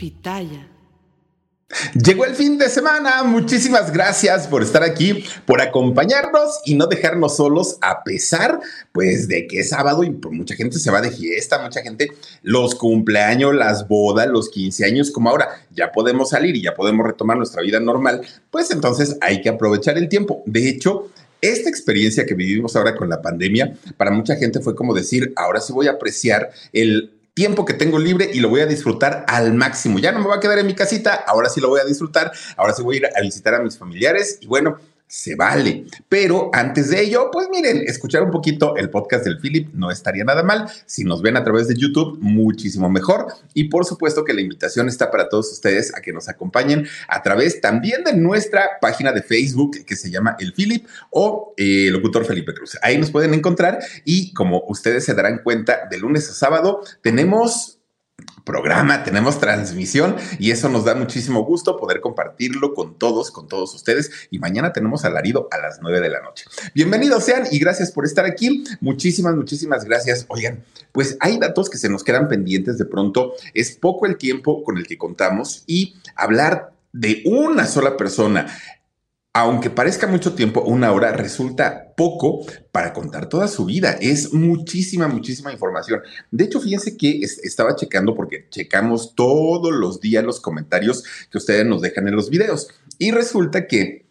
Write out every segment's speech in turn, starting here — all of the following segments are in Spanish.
Pitaya. Llegó el fin de semana. Muchísimas gracias por estar aquí, por acompañarnos y no dejarnos solos a pesar, pues, de que es sábado y mucha gente se va de fiesta, mucha gente los cumpleaños, las bodas, los 15 años, como ahora ya podemos salir y ya podemos retomar nuestra vida normal, pues entonces hay que aprovechar el tiempo. De hecho, esta experiencia que vivimos ahora con la pandemia, para mucha gente fue como decir, ahora sí voy a apreciar el tiempo que tengo libre y lo voy a disfrutar al máximo. Ya no me voy a quedar en mi casita, ahora sí lo voy a disfrutar, ahora sí voy a ir a visitar a mis familiares y bueno, se vale. Pero antes de ello, pues miren, escuchar un poquito el podcast del Philip no estaría nada mal. Si nos ven a través de YouTube, muchísimo mejor. Y por supuesto que la invitación está para todos ustedes a que nos acompañen a través también de nuestra página de Facebook que se llama El Philip o eh, Locutor Felipe Cruz. Ahí nos pueden encontrar y como ustedes se darán cuenta, de lunes a sábado tenemos programa, tenemos transmisión y eso nos da muchísimo gusto poder compartirlo con todos, con todos ustedes. Y mañana tenemos alarido a las 9 de la noche. Bienvenidos sean y gracias por estar aquí. Muchísimas, muchísimas gracias. Oigan, pues hay datos que se nos quedan pendientes de pronto. Es poco el tiempo con el que contamos y hablar de una sola persona aunque parezca mucho tiempo, una hora resulta poco para contar toda su vida. Es muchísima, muchísima información. De hecho, fíjense que estaba checando porque checamos todos los días los comentarios que ustedes nos dejan en los videos. Y resulta que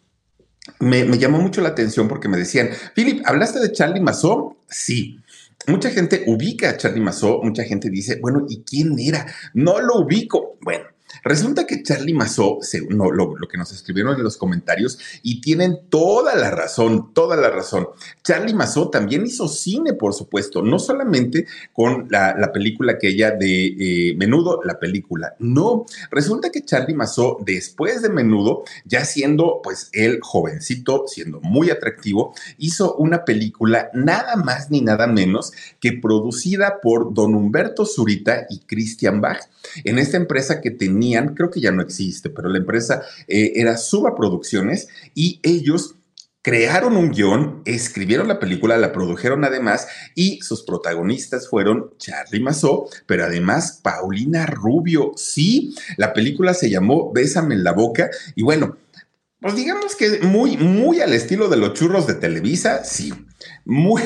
me, llamó mucho la atención porque me decían, Philip, ¿hablaste de Charlie Mason? Sí. Mucha gente ubica a Charlie Mason, mucha gente dice, bueno, ¿y quién era? No lo ubico. Bueno, Resulta que Charlie Mazó, no, lo, que nos escribieron en los comentarios, y tienen toda la razón, toda la razón. Charlie Mazó también hizo cine, por supuesto, no solamente con la, película que ella de eh, Menudo, la película, no. Resulta que Charlie Mazó, después de Menudo, ya siendo pues él jovencito, siendo muy atractivo, hizo una película nada más ni nada menos que producida por don Humberto Zurita y Christian Bach, en esta empresa que tenía creo que ya no existe, pero la empresa eh, era Suba Producciones y ellos crearon un guion, escribieron la película, la produjeron además y sus protagonistas fueron Charlie Mazó, pero además Paulina Rubio. Sí, la película se llamó Bésame en la boca y bueno, pues digamos que muy, muy al estilo de los churros de Televisa, sí, muy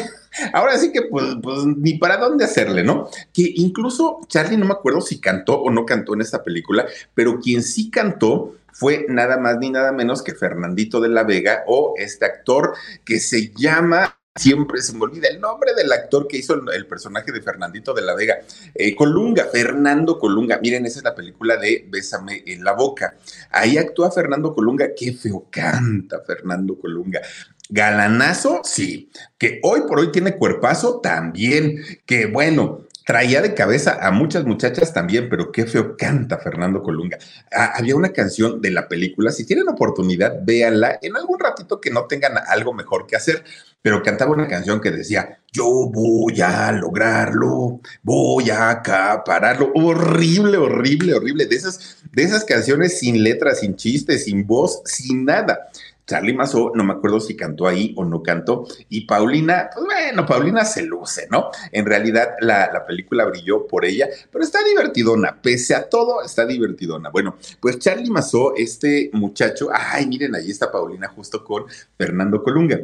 Ahora sí que, pues, pues, ni para dónde hacerle, ¿no? Que incluso Charlie, no me acuerdo si cantó o no cantó en esta película, pero quien sí cantó fue nada más ni nada menos que Fernandito de la Vega o este actor que se llama siempre se me olvida el nombre del actor que hizo el, personaje de Fernandito de la Vega. Eh, Colunga, Fernando Colunga. Miren, esa es la película de Bésame en la boca. Ahí actúa Fernando Colunga. Qué feo canta Fernando Colunga. Galanazo, sí. Que hoy por hoy tiene cuerpazo, también. Que bueno, traía de cabeza a muchas muchachas también, pero qué feo canta Fernando Colunga. Ah, había una canción de la película, si tienen oportunidad, véanla en algún ratito que no tengan algo mejor que hacer, pero cantaba una canción que decía, yo voy a lograrlo, voy a acapararlo. Horrible, horrible, horrible. De esas, de esas canciones sin letras, sin chistes, sin voz, sin nada. Charlie Mazó, no me acuerdo si cantó ahí o no cantó, y Paulina, pues bueno, Paulina se luce, ¿no? En realidad la, la, película brilló por ella, pero está divertidona, pese a todo, está divertidona. Bueno, pues Charlie Mazó, este muchacho, ay, miren, ahí está Paulina justo con Fernando Colunga.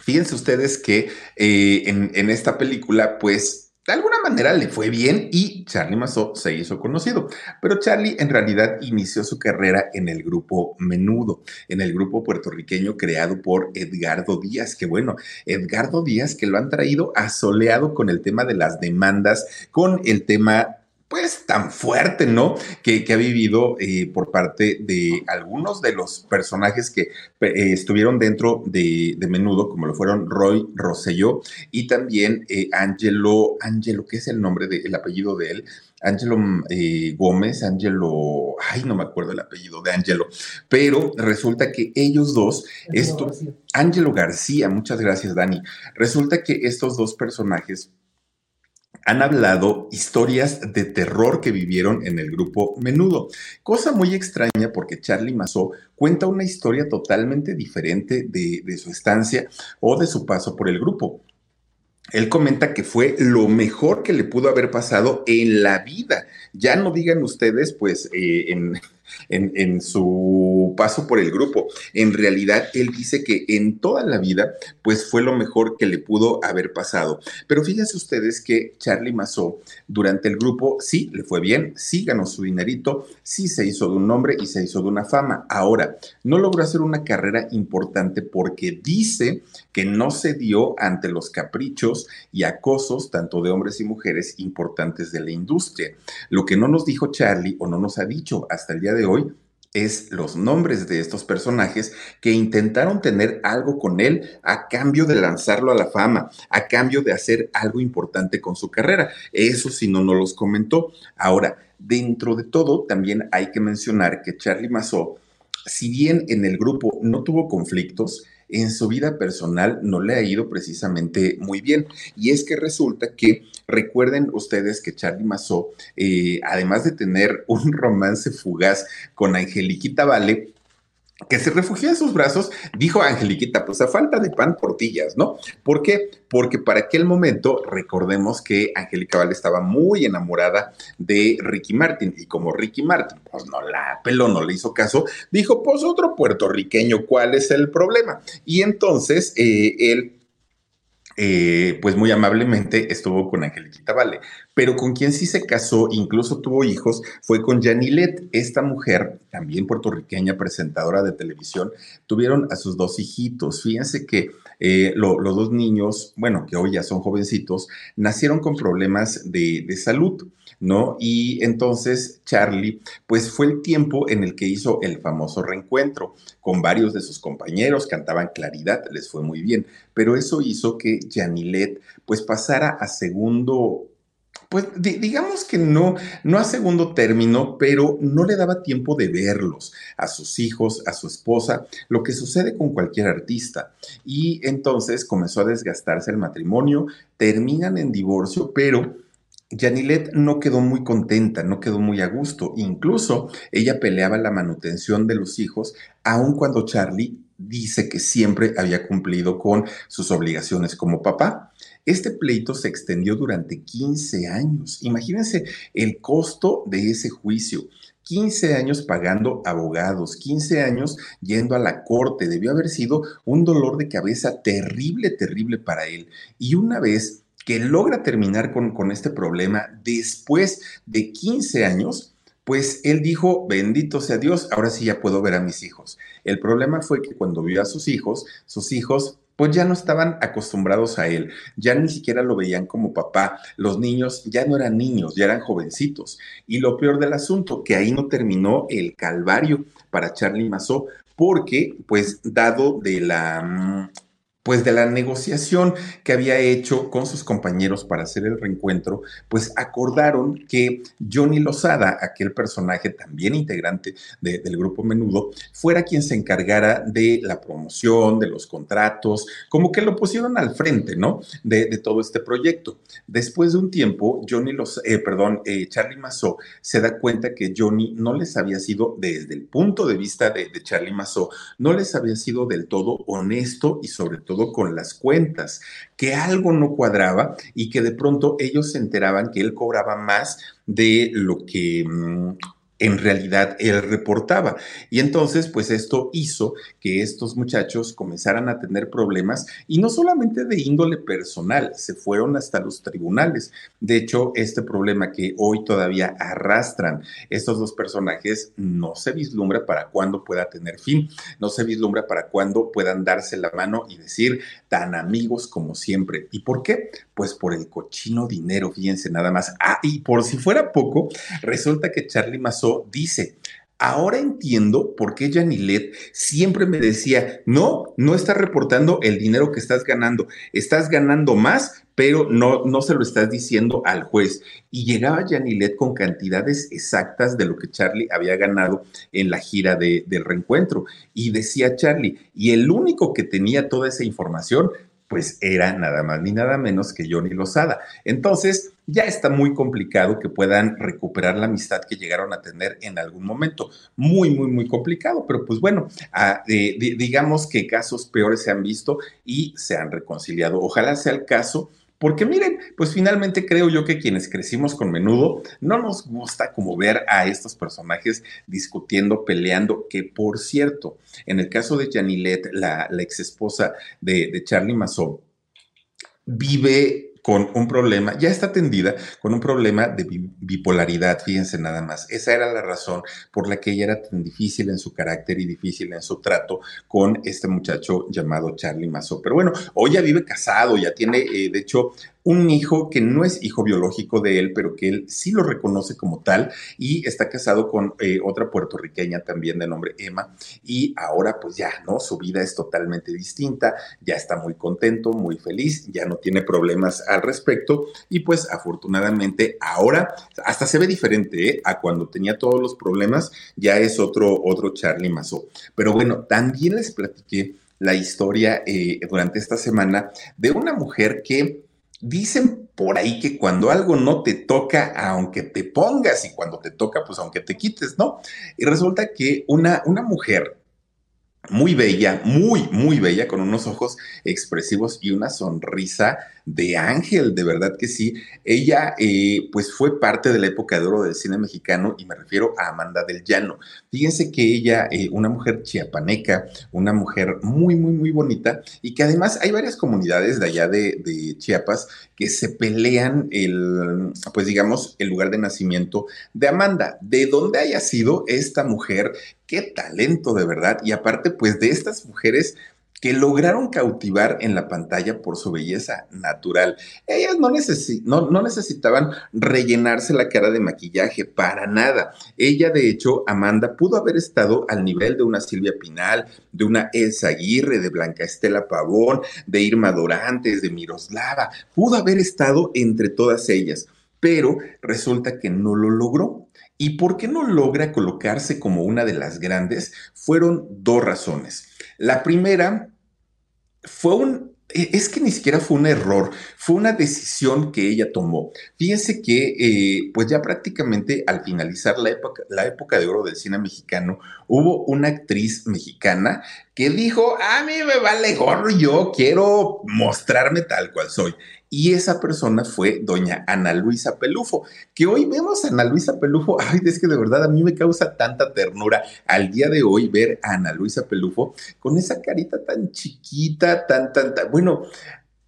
Fíjense ustedes que eh, en, en esta película, pues de alguna manera le fue bien y Charlie Mazó se hizo conocido. Pero Charlie en realidad inició su carrera en el grupo Menudo, en el grupo puertorriqueño creado por Edgardo Díaz, que bueno, Edgardo Díaz que lo han traído asoleado con el tema de las demandas, con el tema pues tan fuerte, ¿no? Que, ha vivido eh, por parte de algunos de los personajes que eh, estuvieron dentro de, menudo, como lo fueron Roy Rosselló y también eh, Angelo, Angelo, ¿qué es el nombre del apellido de él? Angelo Gómez, Angelo, ay, no me acuerdo el apellido de Angelo, pero resulta que ellos dos, esto, Angelo García, muchas gracias Dani, resulta que estos dos personajes han hablado historias de terror que vivieron en el grupo Menudo. Cosa muy extraña porque Charlie Mazó cuenta una historia totalmente diferente de, su estancia o de su paso por el grupo. él comenta que fue lo mejor que le pudo haber pasado en la vida. Ya no digan ustedes, pues, eh, en, en, su paso por el grupo. En realidad, él dice que en toda la vida, pues fue lo mejor que le pudo haber pasado. Pero fíjense ustedes que Charlie Mazó, durante el grupo, sí le fue bien, sí ganó su dinerito, sí se hizo de un nombre y se hizo de una fama. Ahora, no logró hacer una carrera importante porque dice que no se dio ante los caprichos y acosos tanto de hombres y mujeres importantes de la industria. Lo que no nos dijo Charlie o no nos ha dicho hasta el día de hoy es los nombres de estos personajes que intentaron tener algo con él a cambio de lanzarlo a la fama, a cambio de hacer algo importante con su carrera. Eso si no nos los comentó. Ahora, dentro de todo, también hay que mencionar que Charlie Mazó, si bien en el grupo no tuvo conflictos, en su vida personal no le ha ido precisamente muy bien. Y es que resulta que recuerden ustedes que Charlie Mazó, eh, además de tener un romance fugaz con Angeliquita Vale, que se refugió en sus brazos, dijo Angeliquita, pues a falta de pan, tortillas, ¿no? ¿Por qué? Porque para aquel momento, recordemos que Angélica Vale estaba muy enamorada de Ricky Martin, y como Ricky Martin, pues no la peló, no le hizo caso, dijo, pues otro puertorriqueño, ¿cuál es el problema? Y entonces eh, él eh, pues muy amablemente estuvo con Angeliquita Vale, pero con quien sí se casó, incluso tuvo hijos, fue con Janilet. Esta mujer, también puertorriqueña, presentadora de televisión, tuvieron a sus dos hijitos. Fíjense que eh, los dos niños, bueno, que hoy ya son jovencitos, nacieron con problemas de, de salud. ¿No? Y entonces Charlie, pues fue el tiempo en el que hizo el famoso reencuentro con varios de sus compañeros, cantaban claridad, les fue muy bien, pero eso hizo que Janilet pues pasara a segundo pues digamos que no, no a segundo término, pero no le daba tiempo de verlos, a sus hijos, a su esposa, lo que sucede con cualquier artista. Y entonces comenzó a desgastarse el matrimonio, terminan en divorcio, pero Janilet no quedó muy contenta, no quedó muy a gusto. Incluso ella peleaba la manutención de los hijos, aun cuando Charlie dice que siempre había cumplido con sus obligaciones como papá. Este pleito se extendió durante 15 años. Imagínense el costo de ese juicio. 15 años pagando abogados, 15 años yendo a la corte. Debió haber sido un dolor de cabeza terrible, terrible para él. Y una vez que logra terminar con, con este problema después de 15 años, pues él dijo, bendito sea Dios, ahora sí ya puedo ver a mis hijos. El problema fue que cuando vio a sus hijos, sus hijos pues ya no estaban acostumbrados a él, ya ni siquiera lo veían como papá, los niños ya no eran niños, ya eran jovencitos. Y lo peor del asunto, que ahí no terminó el calvario para Charlie Mazó, porque pues dado de la mm, pues de la negociación que había hecho con sus compañeros para hacer el reencuentro, pues acordaron que Johnny Lozada, aquel personaje también integrante del grupo Menudo, fuera quien se encargara de la promoción, de los contratos, como que lo pusieron al frente, ¿no? De, todo este proyecto. Después de un tiempo, Johnny los, eh, perdón, eh, Charlie Mazó se da cuenta que Johnny no les había sido, desde el punto de vista de, Charlie Mazó, no les había sido del todo honesto y sobre todo con las cuentas, que algo no cuadraba y que de pronto ellos se enteraban que él cobraba más de lo que mm, en realidad él reportaba. Y entonces, pues esto hizo que estos muchachos comenzaran a tener problemas y no solamente de índole personal, se fueron hasta los tribunales. De hecho, este problema que hoy todavía arrastran estos dos personajes no se vislumbra para cuándo pueda tener fin, no se vislumbra para cuándo puedan darse la mano y decir tan amigos como siempre. ¿Y por qué? Pues por el cochino dinero, fíjense nada más. Ah, y por si fuera poco, resulta que Charlie Mazó dice, Ahora entiendo por qué Janilet siempre me decía, no, no estás reportando el dinero que estás ganando, estás ganando más, pero no, no se lo estás diciendo al juez. Y llegaba Janilet con cantidades exactas de lo que Charlie había ganado en la gira de, del reencuentro. Y decía Charlie, y el único que tenía toda esa información pues era nada más ni nada menos que Johnny Lozada. Entonces, ya está muy complicado que puedan recuperar la amistad que llegaron a tener en algún momento. Muy, muy, muy complicado, pero pues bueno, ah, digamos que casos peores se han visto y se han reconciliado. Ojalá sea el caso Porque miren, pues finalmente creo yo que quienes crecimos con menudo no nos gusta como ver a estos personajes discutiendo, peleando, que por cierto, en el caso de Janilet, la, ex esposa de, Charlie Mason, vive con un problema, ya está atendida con un problema de bipolaridad, fíjense nada más. Esa era la razón por la que ella era tan difícil en su carácter y difícil en su trato con este muchacho llamado Charlie Mazo. Pero bueno, hoy ya vive casado, ya tiene, eh, de hecho, un hijo que no es hijo biológico de él, pero que él sí lo reconoce como tal y está casado con eh, otra puertorriqueña también de nombre Emma y ahora pues ya, ¿no? Su vida es totalmente distinta, ya está muy contento, muy feliz, ya no tiene problemas al respecto y pues afortunadamente ahora hasta se ve diferente ¿eh? a cuando tenía todos los problemas, ya es otro, otro Charlie Mazo. Pero bueno, también les platiqué la historia eh, durante esta semana de una mujer que Dicen por ahí que cuando algo no te toca, aunque te pongas, y cuando te toca, pues aunque te quites, ¿no? Y resulta que una, una mujer muy bella, muy, muy bella, con unos ojos expresivos y una sonrisa de Ángel, de verdad que sí. Ella, eh, pues fue parte de la época de oro del cine mexicano y me refiero a Amanda del Llano. Fíjense que ella, eh, una mujer chiapaneca, una mujer muy, muy, muy bonita y que además hay varias comunidades de allá de, de Chiapas que se pelean el, pues digamos, el lugar de nacimiento de Amanda. De dónde haya sido esta mujer, qué talento de verdad. Y aparte, pues de estas mujeres que lograron cautivar en la pantalla por su belleza natural. Ellas no, no, necesitaban rellenarse la cara de maquillaje para nada. Ella, de hecho, Amanda, pudo haber estado al nivel de una Silvia Pinal, de una Elsa Aguirre, de Blanca Estela Pavón, de Irma Dorantes, de Miroslava. Pudo haber estado entre todas ellas, pero resulta que no lo logró. ¿Y por qué no logra colocarse como una de las grandes? Fueron dos razones. La primera fue un, e, es que ni siquiera fue un error, fue una decisión que ella tomó. Fíjense que, eh, pues ya prácticamente al finalizar la época, la época de oro del cine mexicano, hubo una actriz mexicana que dijo, a mí me vale gorro, yo quiero mostrarme tal cual soy. Y esa persona fue doña Ana Luisa Pelufo, que hoy vemos a Ana Luisa Pelufo. Ay, es que de verdad a mí me causa tanta ternura al día de hoy ver a Ana Luisa Pelufo con esa carita tan chiquita, tan, tan, tan. Bueno,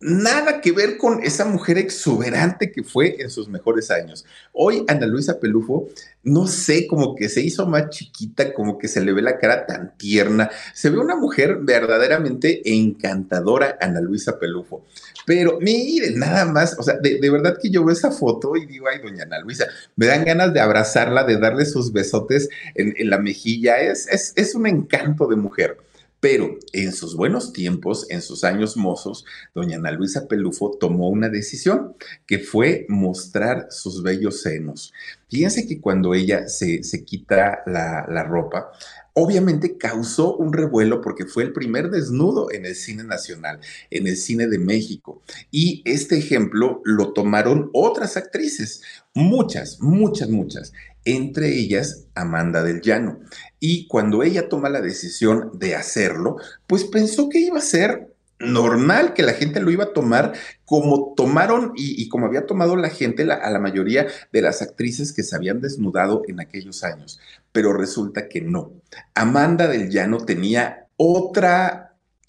nada que ver con esa mujer exuberante que fue en sus mejores años. Hoy Ana Luisa Pelufo, no sé, como que se hizo más chiquita, como que se le ve la cara tan tierna. Se ve una mujer verdaderamente encantadora, Ana Luisa Pelufo. Pero miren, nada más, o sea, de, verdad que yo veo esa foto y digo, ay, doña Ana Luisa, me dan ganas de abrazarla, de darle sus besotes en, la mejilla. Es, es, es un encanto de mujer. Pero en sus buenos tiempos, en sus años mozos, doña Ana Luisa Pelufo tomó una decisión que fue mostrar sus bellos senos. Fíjense que cuando ella se, quita la, la ropa, obviamente causó un revuelo porque fue el primer desnudo en el cine nacional, en el cine de México. Y este ejemplo lo tomaron otras actrices, muchas, muchas, muchas entre ellas Amanda del Llano. Y cuando ella toma la decisión de hacerlo, pues pensó que iba a ser normal, que la gente lo iba a tomar como tomaron y, como había tomado la gente a la mayoría de las actrices que se habían desnudado en aquellos años. Pero resulta que no. Amanda del Llano tenía otra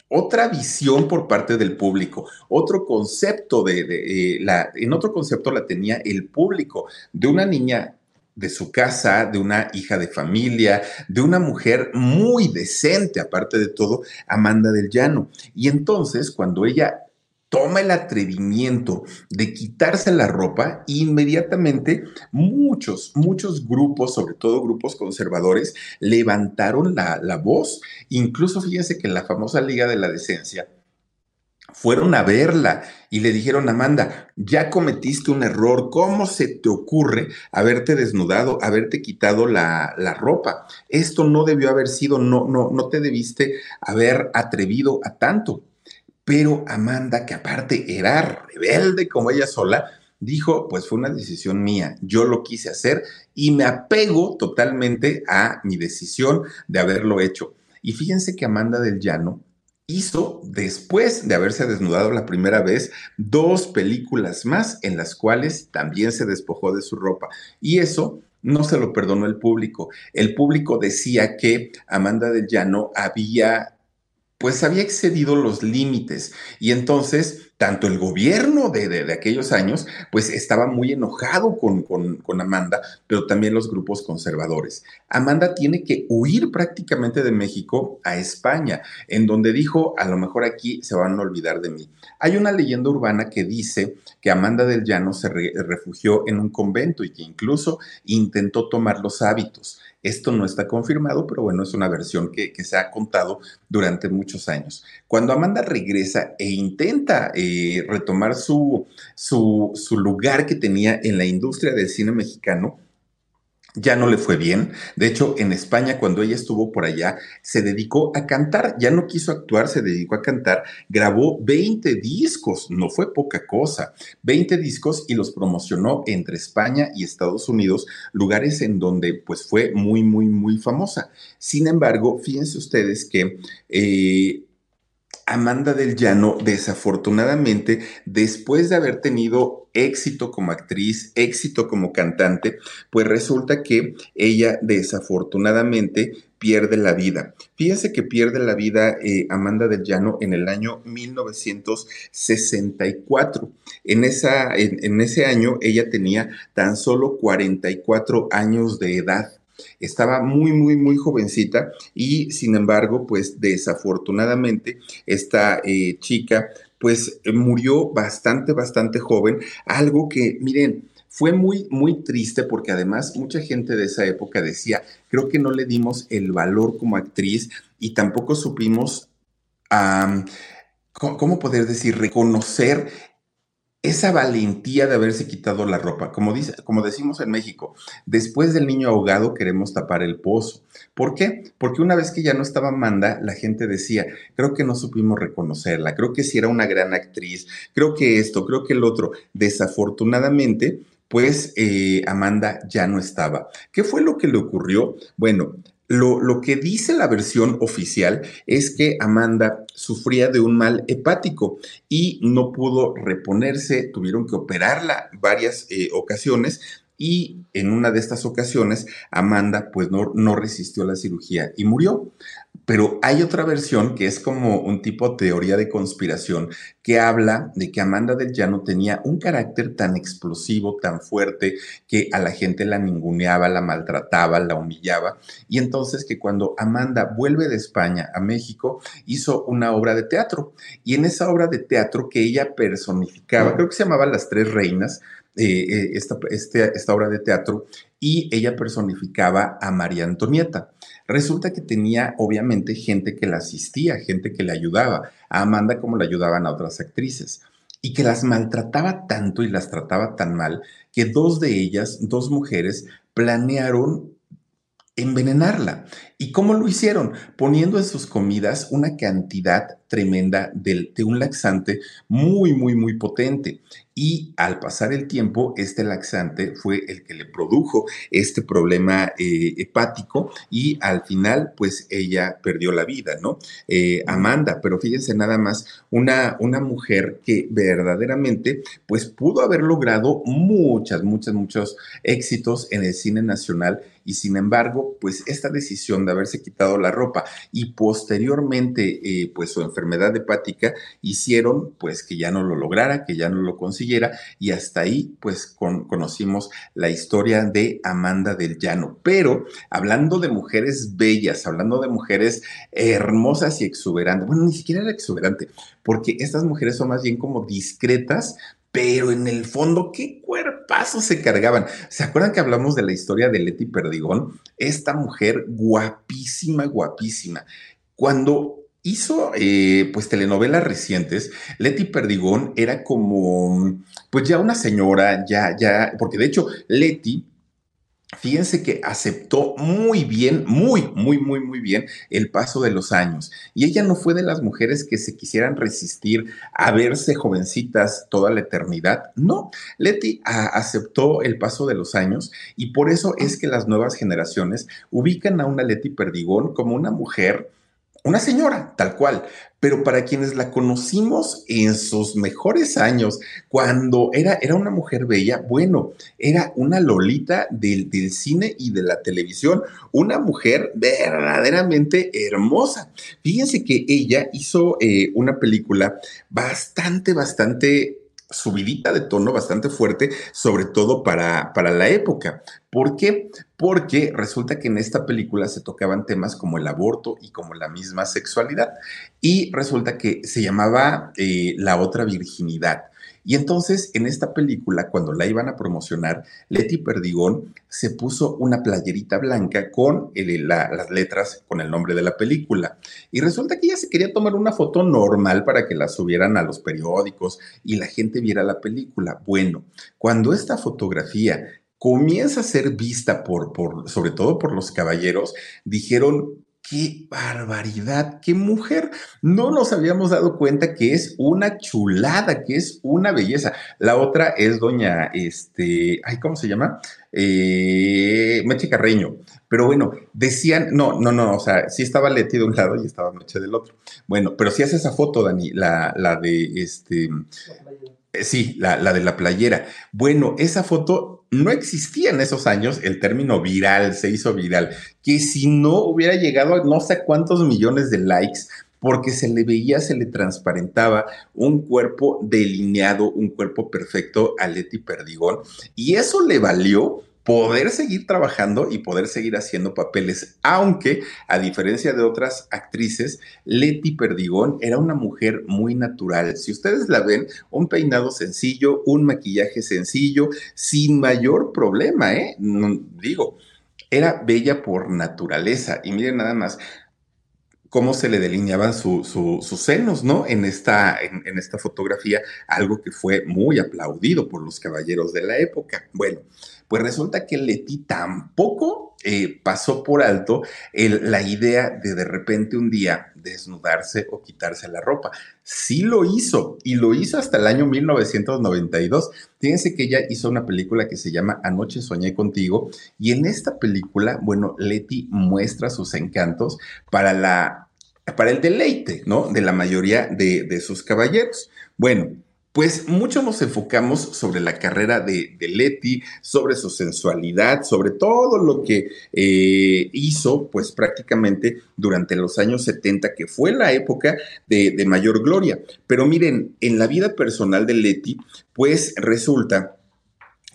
otra visión por parte del público, otro concepto de, eh, la, en otro concepto la tenía el público de una niña de su casa, de una hija de familia, de una mujer muy decente, aparte de todo, Amanda del Llano. Y entonces, cuando ella toma el atrevimiento de quitarse la ropa, inmediatamente muchos, muchos grupos, sobre todo grupos conservadores, levantaron la, la voz. Incluso fíjense que en la famosa Liga de la Decencia, fueron a verla y le dijeron, Amanda, ya cometiste un error, ¿cómo se te ocurre haberte desnudado, haberte quitado la, la, ropa? Esto no debió haber sido, no, no, no te debiste haber atrevido a tanto. Pero Amanda, que aparte era rebelde como ella sola, dijo, pues fue una decisión mía, yo lo quise hacer y me apego totalmente a mi decisión de haberlo hecho. Y fíjense que Amanda del Llano hizo, después de haberse desnudado la primera vez, dos películas más en las cuales también se despojó de su ropa. Y eso no se lo perdonó el público. El público decía que Amanda del Llano había pues había excedido los límites y entonces tanto el gobierno de, de, aquellos años, pues estaba muy enojado con, con, con, Amanda, pero también los grupos conservadores. Amanda tiene que huir prácticamente de México a España, en donde dijo, a lo mejor aquí se van a olvidar de mí. Hay una leyenda urbana que dice que Amanda del Llano se re, refugió en un convento y que incluso intentó tomar los hábitos. Esto no está confirmado, pero bueno, es una versión que, se ha contado durante muchos años. Cuando Amanda regresa e intenta eh, retomar su, su lugar que tenía en la industria del cine mexicano, ya no le fue bien. De hecho, en España, cuando ella estuvo por allá, se dedicó a cantar, ya no quiso actuar, se dedicó a cantar, grabó 20 discos, no fue poca cosa, 20 discos y los promocionó entre España y Estados Unidos, lugares en donde pues fue muy, muy, muy famosa. Sin embargo, fíjense ustedes que... Eh, Amanda del Llano, desafortunadamente, después de haber tenido éxito como actriz, éxito como cantante, pues resulta que ella desafortunadamente pierde la vida. Fíjense que pierde la vida eh, Amanda del Llano en el año 1964. En, esa, en ese año ella tenía tan solo 44 años de edad. Estaba muy, muy, muy jovencita y sin embargo, pues desafortunadamente esta eh, chica pues murió bastante, bastante joven, algo que, miren, fue muy, muy triste porque además mucha gente de esa época decía, creo que no le dimos el valor como actriz y tampoco supimos, ¿cómo poder decir? Reconocer esa valentía de haberse quitado la ropa. Como, dice, como decimos en México, después del niño ahogado queremos tapar el pozo. ¿Por qué? Porque una vez que ya no estaba Amanda, la gente decía, creo que no supimos reconocerla, creo que sí era una gran actriz, creo que esto, creo que el otro. Desafortunadamente, pues eh, Amanda ya no estaba. ¿Qué fue lo que le ocurrió? Bueno, lo, que dice la versión oficial es que Amanda sufría de un mal hepático y no pudo reponerse, tuvieron que operarla varias eh, ocasiones y en una de estas ocasiones Amanda pues no, no resistió la cirugía y murió. Pero hay otra versión que es como un tipo de teoría de conspiración que habla de que Amanda del Llano tenía un carácter tan explosivo, tan fuerte, que a la gente la ninguneaba, la maltrataba, la humillaba. Y entonces que cuando Amanda vuelve de España a México, hizo una obra de teatro. Y en esa obra de teatro que ella personificaba, creo que se llamaba Las Tres Reinas, eh, esta, este, esta obra de teatro, y ella personificaba a María Antonieta. Resulta que tenía obviamente gente que la asistía, gente que le ayudaba, a Amanda como le ayudaban a otras actrices, y que las maltrataba tanto y las trataba tan mal que dos de ellas, dos mujeres, planearon envenenarla. ¿Y cómo lo hicieron? Poniendo en sus comidas una cantidad tremenda de, un laxante muy, muy, muy potente. Y al pasar el tiempo, este laxante fue el que le produjo este problema eh, hepático y al final, pues ella perdió la vida, ¿no? Eh, Amanda, pero fíjense nada más, una, una mujer que verdaderamente, pues pudo haber logrado muchas, muchas, muchos éxitos en el cine nacional y sin embargo, pues esta decisión de haberse quitado la ropa y posteriormente, eh, pues su enfermedad hepática hicieron, pues que ya no lo lograra, que ya no lo consiguiera y hasta ahí, pues con, conocimos la historia de Amanda del Llano. Pero hablando de mujeres bellas, hablando de mujeres hermosas y exuberantes, bueno, ni siquiera era exuberante, porque estas mujeres son más bien como discretas, pero en el fondo, qué cuerpazos se cargaban. ¿Se acuerdan que hablamos de la historia de Leti Perdigón? Esta mujer guapísima, guapísima. Cuando hizo eh, pues telenovelas recientes, Leti Perdigón era como pues ya una señora, ya, ya, porque de hecho Leti Fíjense que aceptó muy bien, muy, muy, muy, muy bien el paso de los años. Y ella no fue de las mujeres que se quisieran resistir a verse jovencitas toda la eternidad. No, Leti aceptó el paso de los años y por eso es que las nuevas generaciones ubican a una Leti Perdigón como una mujer una señora, tal cual. Pero para quienes la conocimos en sus mejores años, cuando era, era una mujer bella, bueno, era una lolita del, del cine y de la televisión, una mujer verdaderamente hermosa. Fíjense que ella hizo eh, una película bastante, bastante subidita de tono bastante fuerte, sobre todo para, para la época. ¿Por qué? Porque resulta que en esta película se tocaban temas como el aborto y como la misma sexualidad. Y resulta que se llamaba eh, La otra virginidad. Y entonces en esta película, cuando la iban a promocionar, Leti Perdigón se puso una playerita blanca con las letras con el nombre de la película. Y resulta que ella se quería tomar una foto normal para que la subieran a los periódicos y la gente viera la película. Bueno, cuando esta fotografía comienza a ser vista por, por, sobre todo por los caballeros, dijeron, qué barbaridad, qué mujer. No nos habíamos dado cuenta que es una chulada, que es una belleza. La otra es doña, este, ay, ¿cómo se llama? Eh, Meche Carreño. Pero bueno, decían, no, no, no, o sea, sí estaba Leti de un lado y estaba Meche del otro. Bueno, pero si hace esa foto, Dani, la, la de este. Eh, sí, la, la de la playera. Bueno, esa foto no existía en esos años el término viral, se hizo viral, que si no hubiera llegado a no sé cuántos millones de likes, porque se le veía, se le transparentaba un cuerpo delineado, un cuerpo perfecto a Leti Perdigón, y eso le valió poder seguir trabajando y poder seguir haciendo papeles, aunque a diferencia de otras actrices, Leti Perdigón era una mujer muy natural. Si ustedes la ven, un peinado sencillo, un maquillaje sencillo, sin mayor problema, ¿eh? digo, era bella por naturaleza. Y miren nada más, cómo se le delineaban sus senos, ¿no? En esta, en, esta fotografía, algo que fue muy aplaudido por los caballeros de la época. Bueno, pues resulta que Leti tampoco eh, pasó por alto la idea de de repente un día desnudarse o quitarse la ropa. Sí lo hizo y lo hizo hasta el año 1992. Fíjense que ella hizo una película que se llama Anoche soñé contigo y en esta película, bueno, Leti muestra sus encantos para la para el deleite, ¿no? De la mayoría de, de sus caballeros. Bueno, pues mucho nos enfocamos sobre la carrera de, Leti, sobre su sensualidad, sobre todo lo que eh, hizo, pues prácticamente durante los años 70, que fue la época de, de mayor gloria. Pero miren, en la vida personal de Leti, pues resulta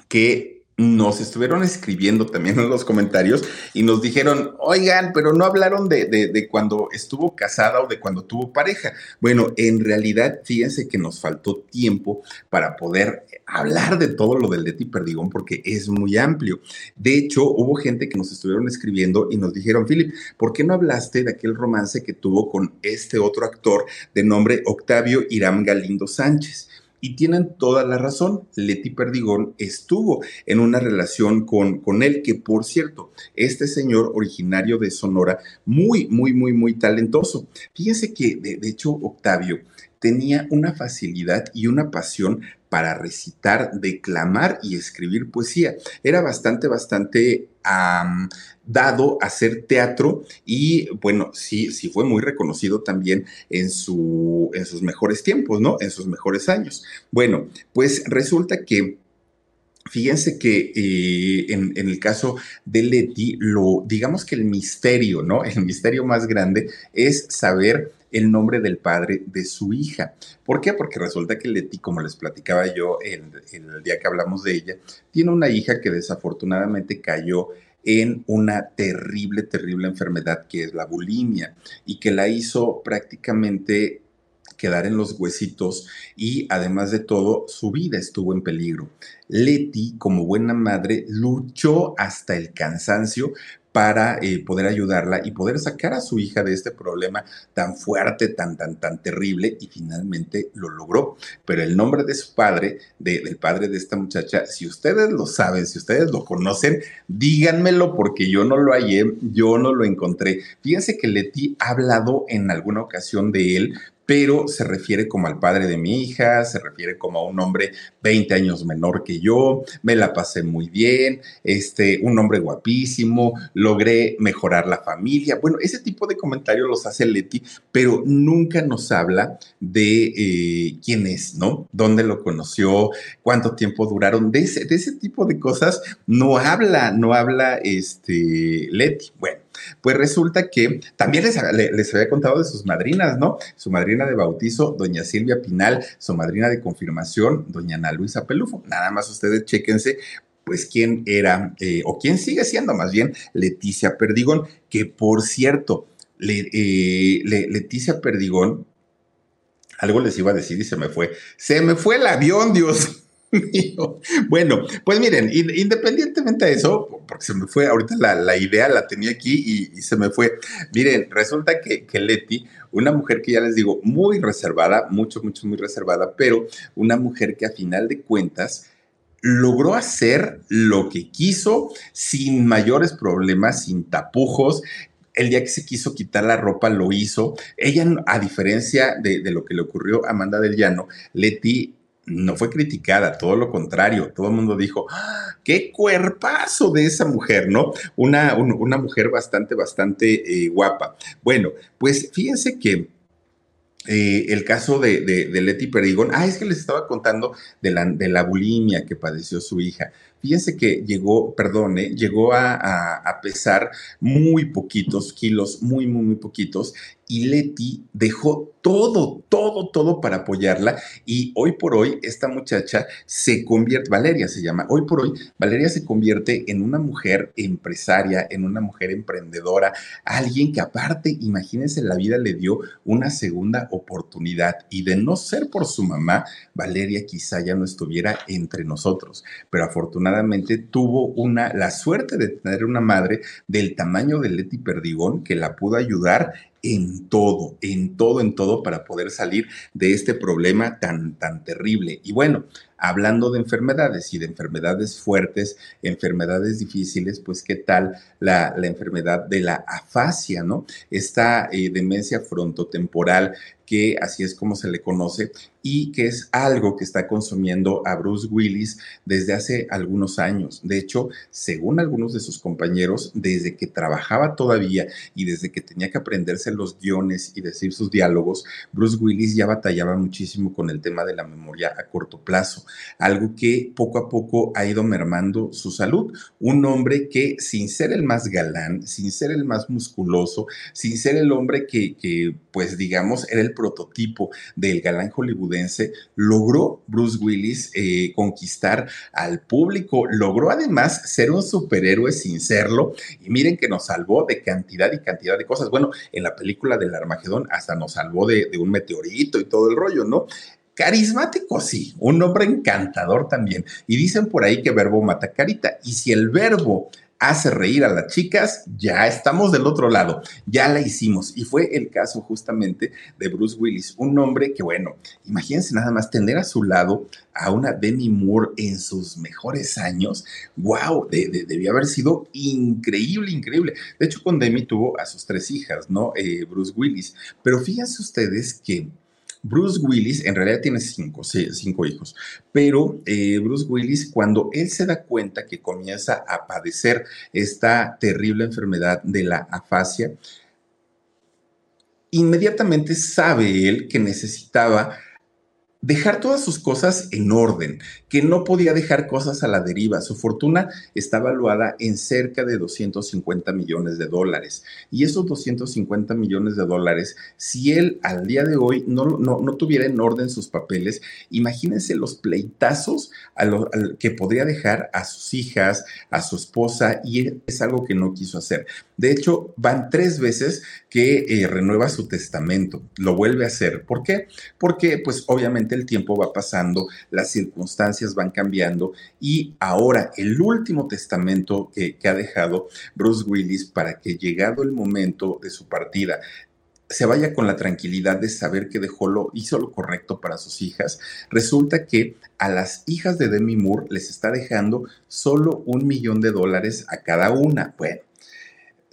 que nos estuvieron escribiendo también en los comentarios y nos dijeron, oigan, pero no hablaron de, cuando estuvo casada o de cuando tuvo pareja. Bueno, en realidad, fíjense que nos faltó tiempo para poder hablar de todo lo del Leti Perdigón porque es muy amplio. De hecho, hubo gente que nos estuvieron escribiendo y nos dijeron, Philip, ¿por qué no hablaste de aquel romance que tuvo con este otro actor de nombre Octavio Irán Galindo Sánchez? Y tienen toda la razón. Leti Perdigón estuvo en una relación con, con él, que por cierto, este señor originario de Sonora, muy, muy, muy, muy talentoso. Fíjense que, de, de hecho, Octavio tenía una facilidad y una pasión para recitar, declamar y escribir poesía. Era bastante, bastante dado a hacer teatro y bueno, sí, sí fue muy reconocido también en, su, en sus mejores tiempos, ¿no? En sus mejores años. Bueno, pues resulta que Fíjense que eh, en, el caso de Leti, lo, digamos que el misterio, ¿no? El misterio más grande es saber el nombre del padre de su hija. ¿Por qué? Porque resulta que Leti, como les platicaba yo el, el día que hablamos de ella, tiene una hija que desafortunadamente cayó en una terrible, terrible enfermedad que es la bulimia y que la hizo prácticamente quedar en los huesitos y además de todo su vida estuvo en peligro. Leti, como buena madre, luchó hasta el cansancio para eh, poder ayudarla y poder sacar a su hija de este problema tan fuerte, tan, tan, tan terrible y finalmente lo logró. Pero el nombre de su padre, del padre de esta muchacha, si ustedes lo saben, si ustedes lo conocen, díganmelo porque yo no lo hallé, yo no lo encontré. Fíjense que Leti ha hablado en alguna ocasión de él, pero se refiere como al padre de mi hija, se refiere como a un hombre 20 años menor que yo, me la pasé muy bien, este, un hombre guapísimo, logré mejorar la familia. Bueno, ese tipo de comentarios los hace Leti, pero nunca nos habla de eh, quién es, ¿no? ¿Dónde lo conoció? ¿Cuánto tiempo duraron? De ese, de ese tipo de cosas no habla, no habla este Leti. Bueno. Pues resulta que también les, había contado de sus madrinas, ¿no? Su madrina de bautizo, doña Silvia Pinal, su madrina de confirmación, doña Ana Luisa Pelufo. Nada más ustedes chéquense pues quién era, eh, o quién sigue siendo más bien Leticia Perdigón, que por cierto, eh, Leticia Perdigón, algo les iba a decir y se me fue, se me fue el avión, Dios bueno, pues miren, independientemente de eso, porque se me fue ahorita la, idea, la tenía aquí y, se me fue. Miren, resulta que, que Leti, una mujer que ya les digo, muy reservada, mucho, mucho, muy reservada, pero una mujer que a final de cuentas logró hacer lo que quiso sin mayores problemas, sin tapujos, el día que se quiso quitar la ropa lo hizo. Ella, a diferencia de, de, lo que le ocurrió a Amanda del Llano, Leti no fue criticada, todo lo contrario, todo el mundo dijo, ¡Ah, qué cuerpazo de esa mujer, ¿no? Una, una mujer bastante, bastante eh, guapa. Bueno, pues fíjense que eh, el caso de, de, Leti Perdigón, ah, es que les estaba contando de la, de la bulimia que padeció su hija. Fíjense que llegó, perdone, llegó a, a, pesar muy poquitos kilos, muy, muy, muy poquitos, y Leti dejó todo, todo, todo para apoyarla y hoy por hoy esta muchacha se convierte, Valeria se llama, hoy por hoy Valeria se convierte en una mujer empresaria, en una mujer emprendedora, alguien que aparte, imagínense, la vida le dio una segunda oportunidad y de no ser por su mamá, Valeria quizá ya no estuviera entre nosotros, pero afortunadamente tuvo una, la suerte de tener una madre del tamaño de Leti Perdigón que la pudo ayudar en todo, en todo, en todo para poder salir de este problema tan, tan terrible. Y bueno, hablando de enfermedades y de enfermedades fuertes, enfermedades difíciles, pues qué tal la, enfermedad de la afasia, ¿no? Esta eh, demencia frontotemporal que así es como se le conoce, y que es algo que está consumiendo a Bruce Willis desde hace algunos años. De hecho, según algunos de sus compañeros, desde que trabajaba todavía y desde que tenía que aprenderse los guiones y decir sus diálogos, Bruce Willis ya batallaba muchísimo con el tema de la memoria a corto plazo, algo que poco a poco ha ido mermando su salud. Un hombre que sin ser el más galán, sin ser el más musculoso, sin ser el hombre que, que pues digamos, era el prototipo del galán hollywoodense, logró Bruce Willis eh, conquistar al público, logró además ser un superhéroe sin serlo, y miren que nos salvó de cantidad y cantidad de cosas. Bueno, en la película del Armagedón hasta nos salvó de, de un meteorito y todo el rollo, ¿no? Carismático, sí, un hombre encantador también. Y dicen por ahí que verbo mata carita. Y si el verbo hace reír a las chicas, ya estamos del otro lado, ya la hicimos. Y fue el caso justamente de Bruce Willis, un hombre que, bueno, imagínense nada más tener a su lado a una Demi Moore en sus mejores años. ¡Wow! debió haber sido increíble, increíble. De hecho, con Demi tuvo a sus tres hijas, ¿no? Eh, Bruce Willis. Pero fíjense ustedes que Bruce Willis, en realidad tiene cinco, cinco hijos, pero eh, Bruce Willis, cuando él se da cuenta que comienza a padecer esta terrible enfermedad de la afasia, inmediatamente sabe él que necesitaba dejar todas sus cosas en orden, que no podía dejar cosas a la deriva. Su fortuna está valuada en cerca de 250 millones de dólares. Y esos 250 millones de dólares, si él al día de hoy no, no, tuviera en orden sus papeles, imagínense los pleitazos que podría dejar a sus hijas, a su esposa, y es algo que no quiso hacer. De hecho, van tres veces que eh, renueva su testamento, lo vuelve a hacer. ¿Por qué? Porque pues obviamente el tiempo va pasando, las circunstancias van cambiando y ahora el último testamento que, ha dejado Bruce Willis para que llegado el momento de su partida, se vaya con la tranquilidad de saber que dejó lo, hizo lo correcto para sus hijas, resulta que a las hijas de Demi Moore les está dejando solo un millón de dólares a cada una. Bueno,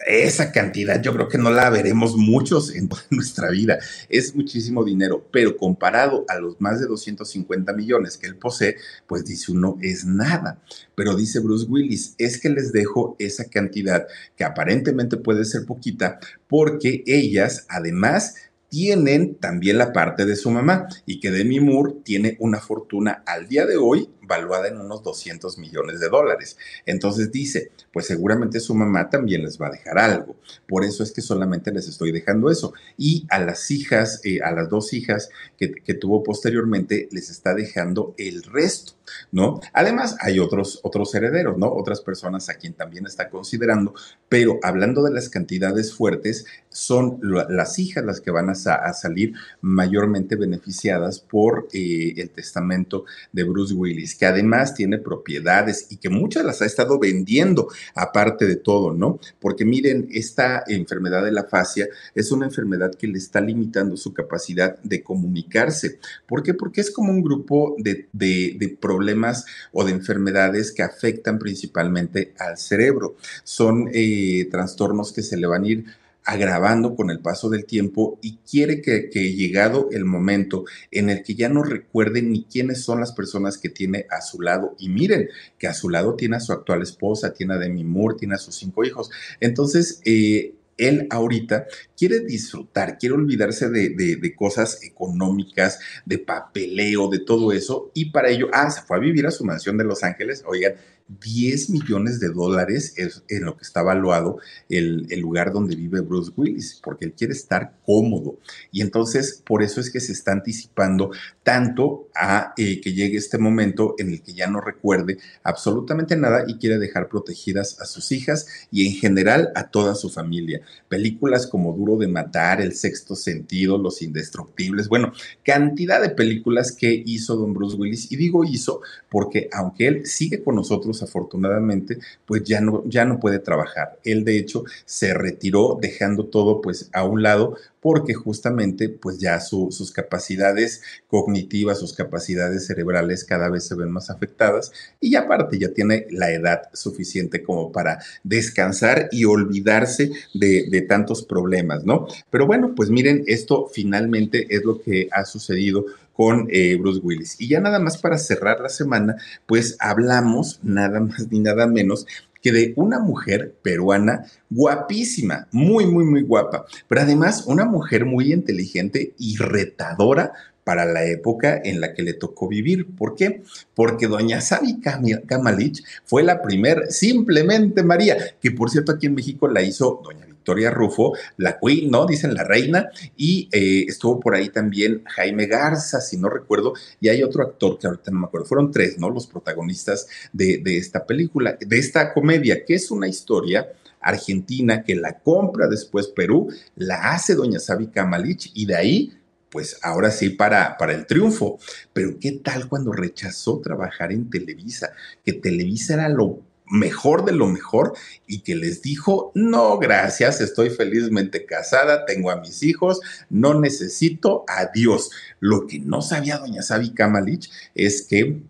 esa cantidad yo creo que no la veremos muchos en nuestra vida. Es muchísimo dinero, pero comparado a los más de 250 millones que él posee, pues dice uno, es nada. Pero dice Bruce Willis, es que les dejo esa cantidad que aparentemente puede ser poquita, porque ellas además tienen también la parte de su mamá y que Demi Moore tiene una fortuna al día de hoy valuada en unos 200 millones de dólares. Entonces dice, pues seguramente su mamá también les va a dejar algo. Por eso es que solamente les estoy dejando eso. Y a las hijas, eh, a las dos hijas que, tuvo posteriormente, les está dejando el resto. ¿no? Además, hay otros, otros herederos, ¿no? Otras personas a quien también está considerando, pero hablando de las cantidades fuertes, son las hijas las que van a, salir mayormente beneficiadas por eh, el testamento de Bruce Willis, que además tiene propiedades y que muchas las ha estado vendiendo, aparte de todo, ¿no? Porque miren, esta enfermedad de la fascia es una enfermedad que le está limitando su capacidad de comunicarse. ¿Por qué? Porque es como un grupo de, de, problemas o de enfermedades que afectan principalmente al cerebro. Son eh, trastornos que se le van a ir agravando con el paso del tiempo y quiere que, llegado el momento en el que ya no recuerde ni quiénes son las personas que tiene a su lado. Y miren que a su lado tiene a su actual esposa, tiene a Demi Moore, tiene a sus cinco hijos. Entonces, eh, él ahorita quiere disfrutar, quiere olvidarse de, cosas económicas, de papeleo, de todo eso, y para ello, ah, se fue a vivir a su mansión de Los Ángeles, oigan, 10 millones de dólares es en lo que está evaluado el, lugar donde vive Bruce Willis, porque él quiere estar cómodo. Y entonces, por eso es que se está anticipando tanto a eh, que llegue este momento en el que ya no recuerde absolutamente nada y quiere dejar protegidas a sus hijas y en general a toda su familia. Películas como Duro de Matar, El Sexto Sentido, Los Indestructibles, bueno, cantidad de películas que hizo don Bruce Willis. Y digo hizo porque aunque él sigue con nosotros, afortunadamente, pues ya no, ya no puede trabajar. Él, de hecho, se retiró dejando todo pues a un lado porque justamente pues ya sus capacidades cognitivas, sus capacidades cerebrales cada vez se ven más afectadas y aparte ya tiene la edad suficiente como para descansar y olvidarse de, tantos problemas, ¿no? Pero bueno, pues miren, esto finalmente es lo que ha sucedido con eh, Bruce Willis. Y ya nada más para cerrar la semana, pues hablamos nada más ni nada menos que de una mujer peruana guapísima, muy, muy, muy guapa, pero además una mujer muy inteligente y retadora para la época en la que le tocó vivir. ¿Por qué? Porque doña Sabi Kamalich fue la primer, simplemente María, que por cierto aquí en México la hizo doña Victoria Rufo, la Queen, ¿no? Dicen la reina, y eh, estuvo por ahí también Jaime Garza, si no recuerdo, y hay otro actor que ahorita no me acuerdo, fueron tres, ¿no? Los protagonistas de, esta película, de esta comedia, que es una historia argentina que la compra después Perú, la hace doña Sabi Kamalich y de ahí pues ahora sí para, para el triunfo. Pero ¿qué tal cuando rechazó trabajar en Televisa? Que Televisa era lo mejor de lo mejor y que les dijo, no, gracias, estoy felizmente casada, tengo a mis hijos, no necesito a Dios. Lo que no sabía doña Sabi Kamalich es que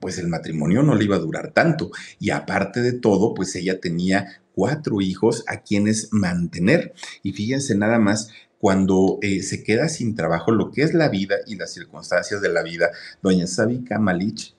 pues el matrimonio no le iba a durar tanto y aparte de todo, pues ella tenía cuatro hijos a quienes mantener. Y fíjense nada más, cuando eh, se queda sin trabajo, lo que es la vida y las circunstancias de la vida, doña Sabi Kamalich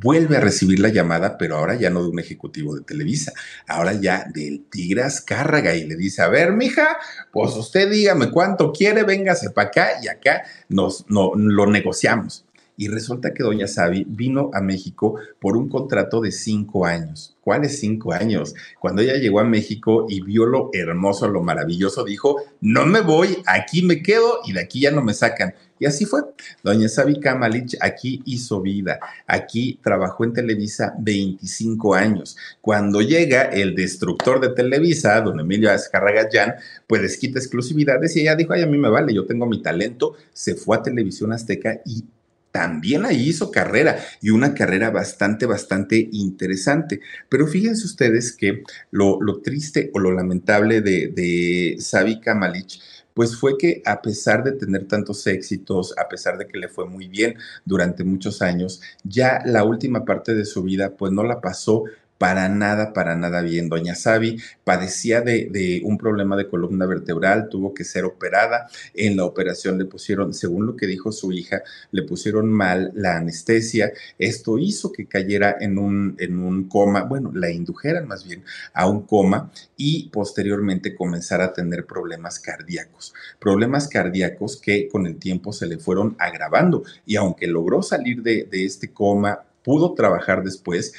vuelve a recibir la llamada, pero ahora ya no de un ejecutivo de Televisa, ahora ya del Tigre Azcárraga y le dice, a ver, mija, pues usted dígame cuánto quiere, véngase para acá y acá nos no, lo negociamos. Y resulta que doña Sabi vino a México por un contrato de cinco años. ¿Cuáles cinco años? Cuando ella llegó a México y vio lo hermoso, lo maravilloso, dijo, no me voy, aquí me quedo y de aquí ya no me sacan. Y así fue. Doña Sabi Kamalich aquí hizo vida, aquí trabajó en Televisa 25 años. Cuando llega el destructor de Televisa, don Emilio Azcarragayán, pues les quita exclusividades y ella dijo, ay, a mí me vale, yo tengo mi talento, se fue a Televisión Azteca y también ahí hizo carrera y una carrera bastante, bastante interesante. Pero fíjense ustedes que lo, triste o lo lamentable de, de Sabi Kamalich pues fue que a pesar de tener tantos éxitos, a pesar de que le fue muy bien durante muchos años, ya la última parte de su vida pues no la pasó para nada, para nada bien. Doña Sabi padecía de, un problema de columna vertebral, tuvo que ser operada. En la operación le pusieron, según lo que dijo su hija, le pusieron mal la anestesia. Esto hizo que cayera en un, coma, bueno, la indujeran más bien a un coma y posteriormente comenzara a tener problemas cardíacos. Problemas cardíacos que con el tiempo se le fueron agravando y aunque logró salir de este coma, pudo trabajar después,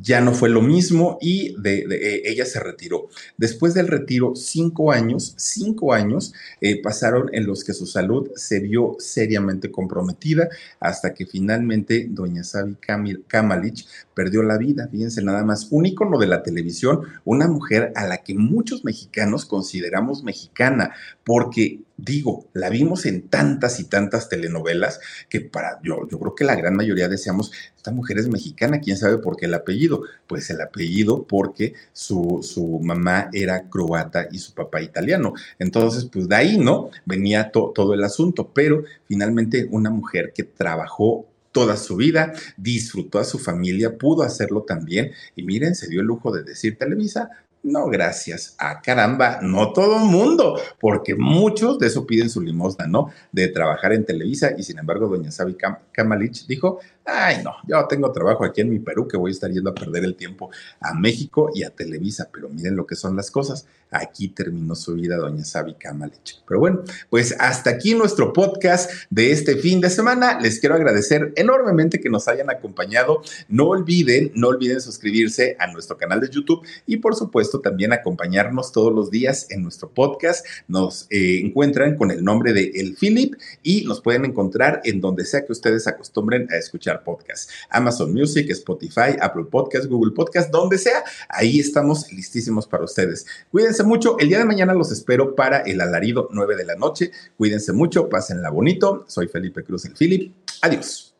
ya no fue lo mismo y eh, ella se retiró. Después del retiro, cinco años, cinco años eh, pasaron en los que su salud se vio seriamente comprometida hasta que finalmente doña Sabi Kamalich perdió la vida. Fíjense nada más, un ícono de la televisión, una mujer a la que muchos mexicanos consideramos mexicana, porque digo, la vimos en tantas y tantas telenovelas que para yo, yo creo que la gran mayoría deseamos, esta mujer es mexicana, quién sabe por qué el apellido. Pues el apellido porque su, su mamá era croata y su papá italiano. Entonces, pues de ahí, ¿no? Venía todo el asunto, pero finalmente una mujer que trabajó toda su vida, disfrutó a su familia, pudo hacerlo también y miren, se dio el lujo de decir Televisa, no, gracias. a ah, caramba, no todo el mundo, porque muchos de eso piden su limosna, ¿no? De trabajar en Televisa y sin embargo, doña Sabi Kamalich dijo, ay, no, yo tengo trabajo aquí en mi Perú que voy a estar yendo a perder el tiempo a México y a Televisa, pero miren lo que son las cosas. Aquí terminó su vida doña Sabi Kamalich. Pero bueno, pues hasta aquí nuestro podcast de este fin de semana. Les quiero agradecer enormemente que nos hayan acompañado. No olviden, no olviden suscribirse a nuestro canal de YouTube y por supuesto también acompañarnos todos los días en nuestro podcast. Nos eh, encuentran con el nombre de El Philip y nos pueden encontrar en donde sea que ustedes acostumbren a podcast. Amazon Music, Spotify, Apple Podcast, Google Podcast, donde sea. Ahí estamos listísimos para ustedes. Cuídense mucho. El día de mañana los espero para el alarido 9 de la noche. Cuídense mucho, pásenla bonito. Soy Felipe Cruz, el Philip. Adiós.